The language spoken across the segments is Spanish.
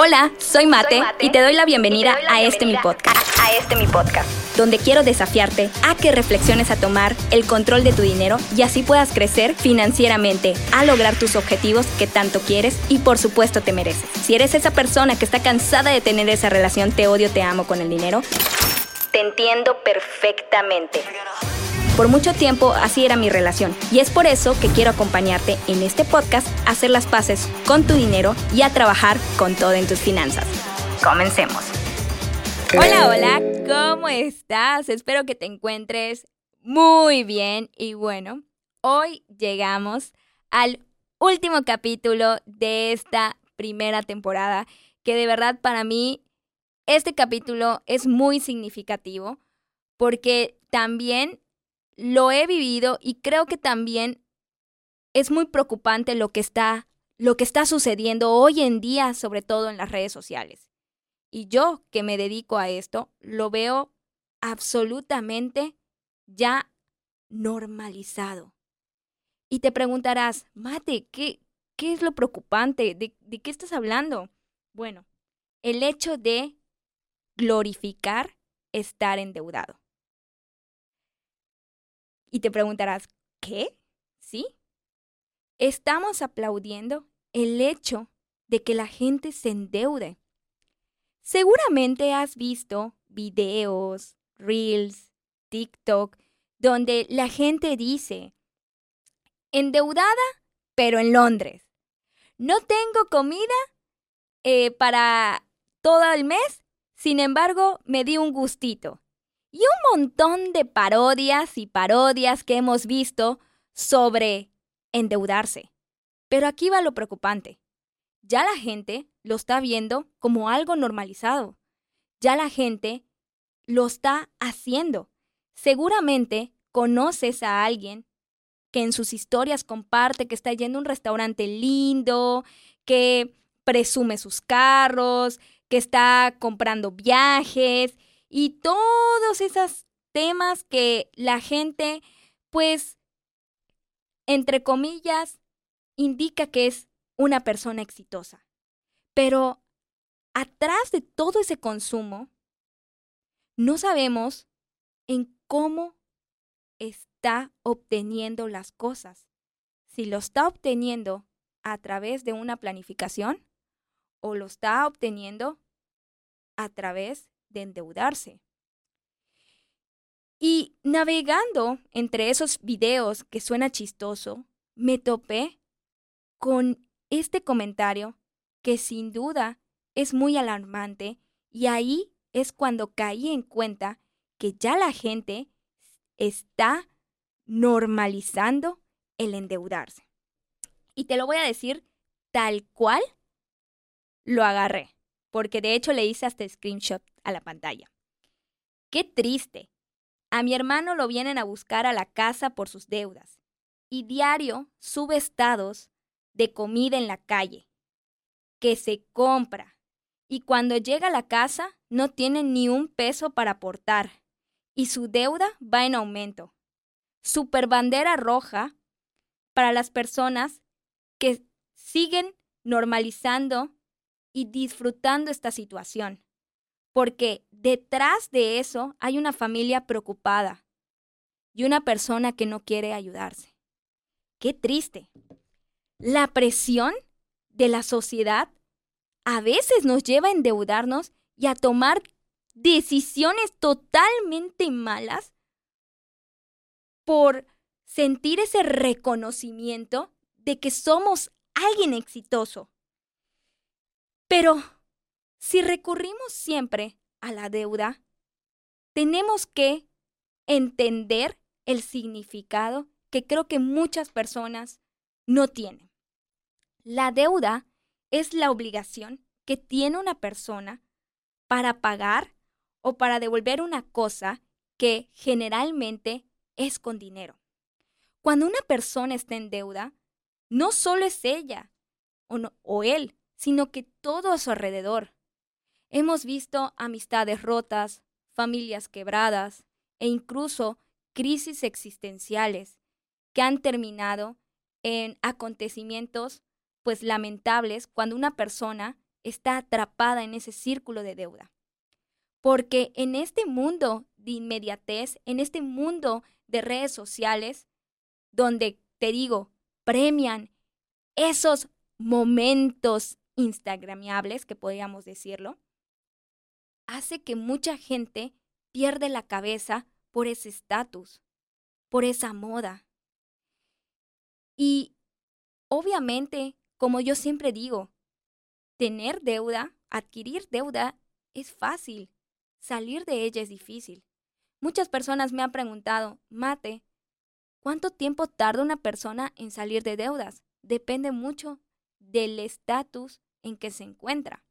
Hola, soy Mate, y te doy la bienvenida, a este mi podcast. A, este mi podcast. Donde quiero desafiarte a que reflexiones a tomar el control de tu dinero y así puedas crecer financieramente, a lograr tus objetivos que tanto quieres y por supuesto te mereces. Si eres esa persona que está cansada de tener esa relación te odio, te amo con el dinero, te entiendo perfectamente. Por mucho tiempo así era mi relación y es por eso que quiero acompañarte en este podcast a hacer las paces con tu dinero y a trabajar con todo en tus finanzas. Comencemos. Hola, hola, ¿cómo estás? Espero que te encuentres muy bien y bueno, hoy llegamos al último capítulo de esta primera temporada que de verdad para mí este capítulo es muy significativo porque también lo he vivido y creo que también es muy preocupante lo que está lo que está sucediendo hoy en día, sobre todo en las redes sociales. Y yo que me dedico a esto, lo veo absolutamente ya normalizado. Y te preguntarás, Mate, ¿qué, qué es lo preocupante? ¿De, ¿De qué estás hablando? Bueno, el hecho de glorificar estar endeudado. Y te preguntarás, ¿qué? ¿Sí? Estamos aplaudiendo el hecho de que la gente se endeude. Seguramente has visto videos, reels, TikTok, donde la gente dice, endeudada, pero en Londres. No tengo comida eh, para todo el mes, sin embargo, me di un gustito y un montón de parodias y parodias que hemos visto sobre endeudarse. Pero aquí va lo preocupante. Ya la gente lo está viendo como algo normalizado. Ya la gente lo está haciendo. Seguramente conoces a alguien que en sus historias comparte que está yendo a un restaurante lindo, que presume sus carros, que está comprando viajes y todos esos temas que la gente, pues, entre comillas, indica que es una persona exitosa. Pero atrás de todo ese consumo, no sabemos en cómo está obteniendo las cosas. Si lo está obteniendo a través de una planificación o lo está obteniendo a través de endeudarse. Y navegando entre esos videos que suena chistoso, me topé con este comentario que sin duda es muy alarmante y ahí es cuando caí en cuenta que ya la gente está normalizando el endeudarse. Y te lo voy a decir tal cual lo agarré porque de hecho le hice hasta screenshot a la pantalla. Qué triste. A mi hermano lo vienen a buscar a la casa por sus deudas y diario sube estados de comida en la calle, que se compra y cuando llega a la casa no tiene ni un peso para aportar y su deuda va en aumento. Super bandera roja para las personas que siguen normalizando y disfrutando esta situación. Porque detrás de eso hay una familia preocupada y una persona que no quiere ayudarse. Qué triste. La presión de la sociedad a veces nos lleva a endeudarnos y a tomar decisiones totalmente malas por sentir ese reconocimiento de que somos alguien exitoso. Pero si recurrimos siempre a la deuda, tenemos que entender el significado que creo que muchas personas no tienen. La deuda es la obligación que tiene una persona para pagar o para devolver una cosa que generalmente es con dinero. Cuando una persona está en deuda, no solo es ella o, o él sino que todo a su alrededor. Hemos visto amistades rotas, familias quebradas e incluso crisis existenciales que han terminado en acontecimientos pues lamentables cuando una persona está atrapada en ese círculo de deuda. Porque en este mundo de inmediatez, en este mundo de redes sociales, donde te digo, premian esos momentos instagramiables, que podríamos decirlo, hace que mucha gente pierde la cabeza por ese estatus, por esa moda. Y obviamente, como yo siempre digo, tener deuda, adquirir deuda es fácil, salir de ella es difícil. Muchas personas me han preguntado, Mate, ¿cuánto tiempo tarda una persona en salir de deudas? Depende mucho del estatus en que se encuentra.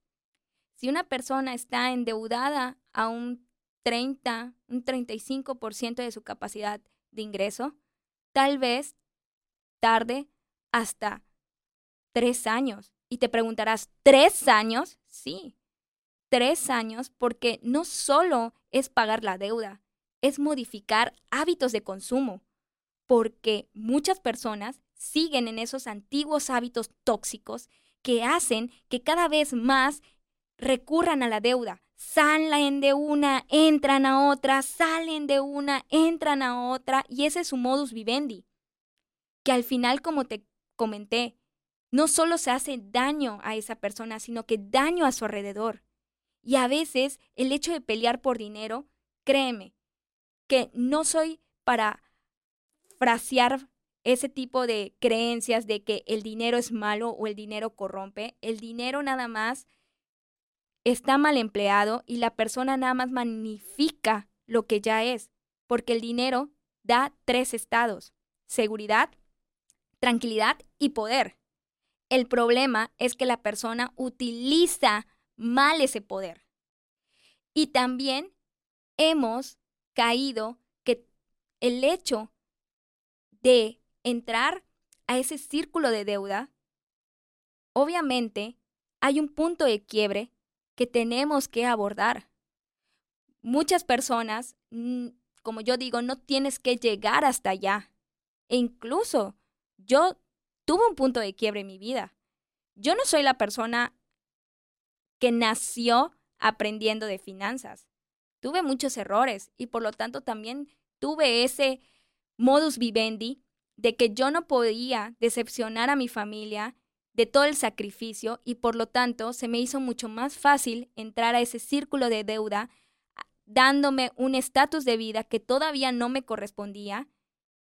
Si una persona está endeudada a un 30, un 35% de su capacidad de ingreso, tal vez tarde hasta tres años. Y te preguntarás, ¿tres años? Sí, tres años porque no solo es pagar la deuda, es modificar hábitos de consumo, porque muchas personas siguen en esos antiguos hábitos tóxicos que hacen que cada vez más recurran a la deuda. Salen de una, entran a otra, salen de una, entran a otra, y ese es su modus vivendi. Que al final, como te comenté, no solo se hace daño a esa persona, sino que daño a su alrededor. Y a veces el hecho de pelear por dinero, créeme, que no soy para frasear ese tipo de creencias de que el dinero es malo o el dinero corrompe. El dinero nada más está mal empleado y la persona nada más magnifica lo que ya es, porque el dinero da tres estados, seguridad, tranquilidad y poder. El problema es que la persona utiliza mal ese poder. Y también hemos caído que el hecho de entrar a ese círculo de deuda, obviamente hay un punto de quiebre que tenemos que abordar. Muchas personas, como yo digo, no tienes que llegar hasta allá. E incluso yo tuve un punto de quiebre en mi vida. Yo no soy la persona que nació aprendiendo de finanzas. Tuve muchos errores y por lo tanto también tuve ese modus vivendi de que yo no podía decepcionar a mi familia de todo el sacrificio y por lo tanto se me hizo mucho más fácil entrar a ese círculo de deuda dándome un estatus de vida que todavía no me correspondía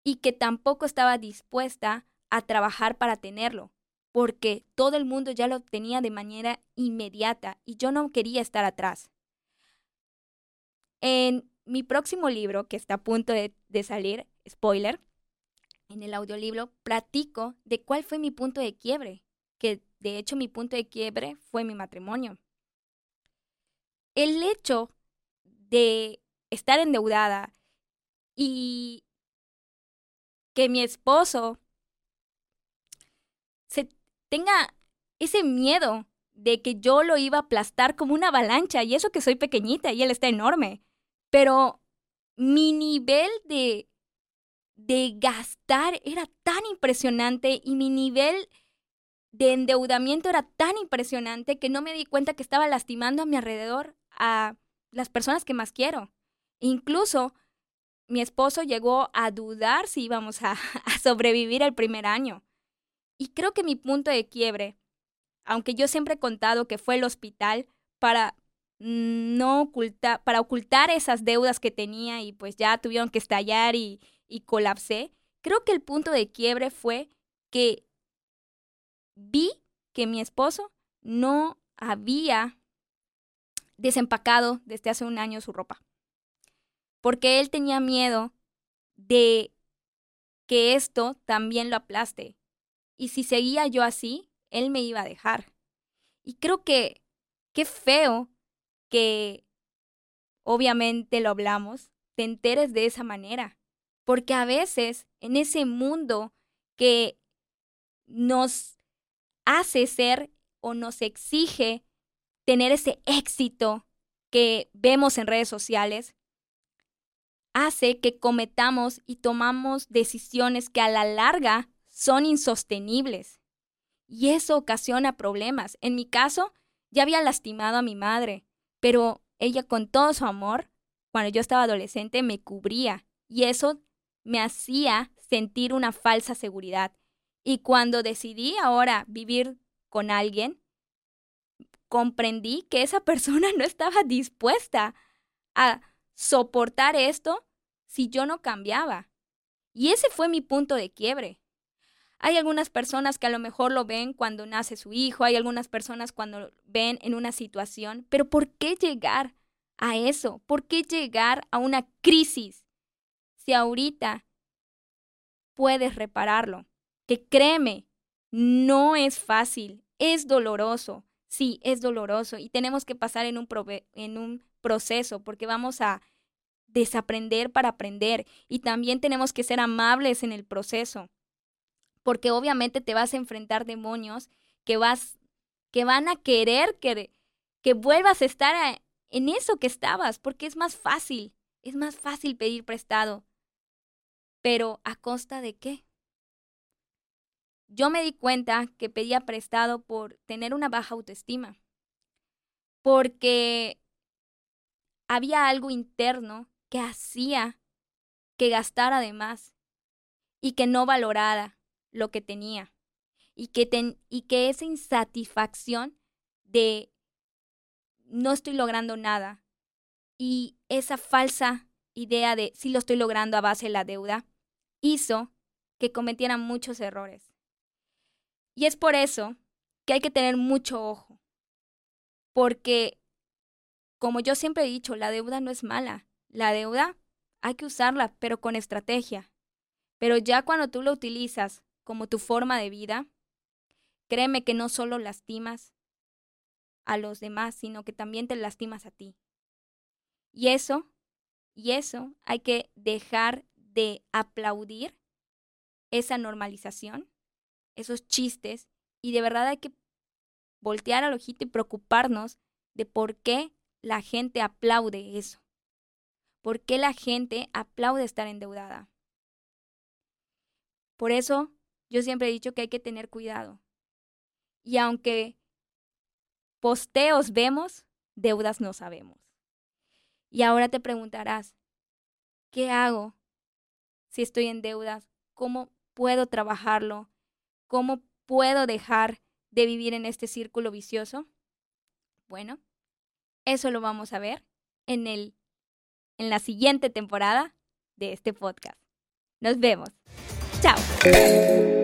y que tampoco estaba dispuesta a trabajar para tenerlo, porque todo el mundo ya lo obtenía de manera inmediata y yo no quería estar atrás. En mi próximo libro, que está a punto de, de salir, spoiler, en el audiolibro platico de cuál fue mi punto de quiebre, que de hecho mi punto de quiebre fue mi matrimonio. El hecho de estar endeudada y que mi esposo se tenga ese miedo de que yo lo iba a aplastar como una avalancha y eso que soy pequeñita y él está enorme. Pero mi nivel de de gastar era tan impresionante y mi nivel de endeudamiento era tan impresionante que no me di cuenta que estaba lastimando a mi alrededor a las personas que más quiero. Incluso mi esposo llegó a dudar si íbamos a, a, sobrevivir el primer año. Y creo que mi punto de quiebre, aunque yo siempre he contado que fue el hospital para no ocultar, para ocultar esas deudas que tenía y pues ya tuvieron que estallar y, y colapsé, creo que el punto de quiebre fue que vi que mi esposo no había desempacado desde hace un año su ropa. Porque él tenía miedo de que esto también lo aplaste. Y si seguía yo así, él me iba a dejar. Y creo que qué feo que obviamente lo hablamos, te enteres de esa manera. Porque a veces en ese mundo que nos hace ser o nos exige tener ese éxito que vemos en redes sociales, hace que cometamos y tomamos decisiones que a la larga son insostenibles. Y eso ocasiona problemas. En mi caso, Ya había lastimado a mi madre, pero ella con todo su amor, cuando yo estaba adolescente, me cubría y eso me hacía sentir una falsa seguridad. Y cuando decidí ahora vivir con alguien, comprendí que esa persona no estaba dispuesta a soportar esto si yo no cambiaba. Y ese fue mi punto de quiebre. Hay algunas personas que a lo mejor lo ven cuando nace su hijo, hay algunas personas cuando ven en una situación, pero ¿por qué llegar a eso? ¿Por qué llegar a una crisis si ahorita puedes repararlo? Que créeme, no es fácil, es doloroso, sí, es doloroso y tenemos que pasar en un, proceso porque vamos a desaprender para aprender y también tenemos que ser amables en el proceso porque obviamente te vas a enfrentar demonios que vas que van a querer que, que vuelvas a estar en eso que estabas, porque es más fácil, es más fácil pedir prestado. Pero ¿a costa de qué? Yo me di cuenta que pedía prestado por tener una baja autoestima, porque había algo interno que hacía que gastara de más y que no valorara lo que tenía y que, y que esa insatisfacción de no estoy logrando nada y esa falsa idea de si lo estoy logrando a base de la deuda hizo que cometieran muchos errores. Y es por eso que hay que tener mucho ojo, porque como yo siempre he dicho, la deuda no es mala, la deuda hay que usarla, pero con estrategia. Pero ya cuando tú lo utilizas como tu forma de vida, créeme que no solo lastimas a los demás, sino que también te lastimas a ti. Y eso, y eso hay que dejar de aplaudir esa normalización, esos chistes, y de verdad hay que voltear al ojito y preocuparnos de por qué la gente aplaude eso. ¿Por qué la gente aplaude estar endeudada? Por eso yo siempre he dicho que hay que tener cuidado. Y aunque posteos vemos, deudas no sabemos. Y ahora te preguntarás, ¿qué hago si estoy en deudas? ¿Cómo puedo trabajarlo? ¿Cómo puedo dejar de vivir en este círculo vicioso? Bueno, eso lo vamos a ver en el en la siguiente temporada de este podcast. Nos vemos. Chao.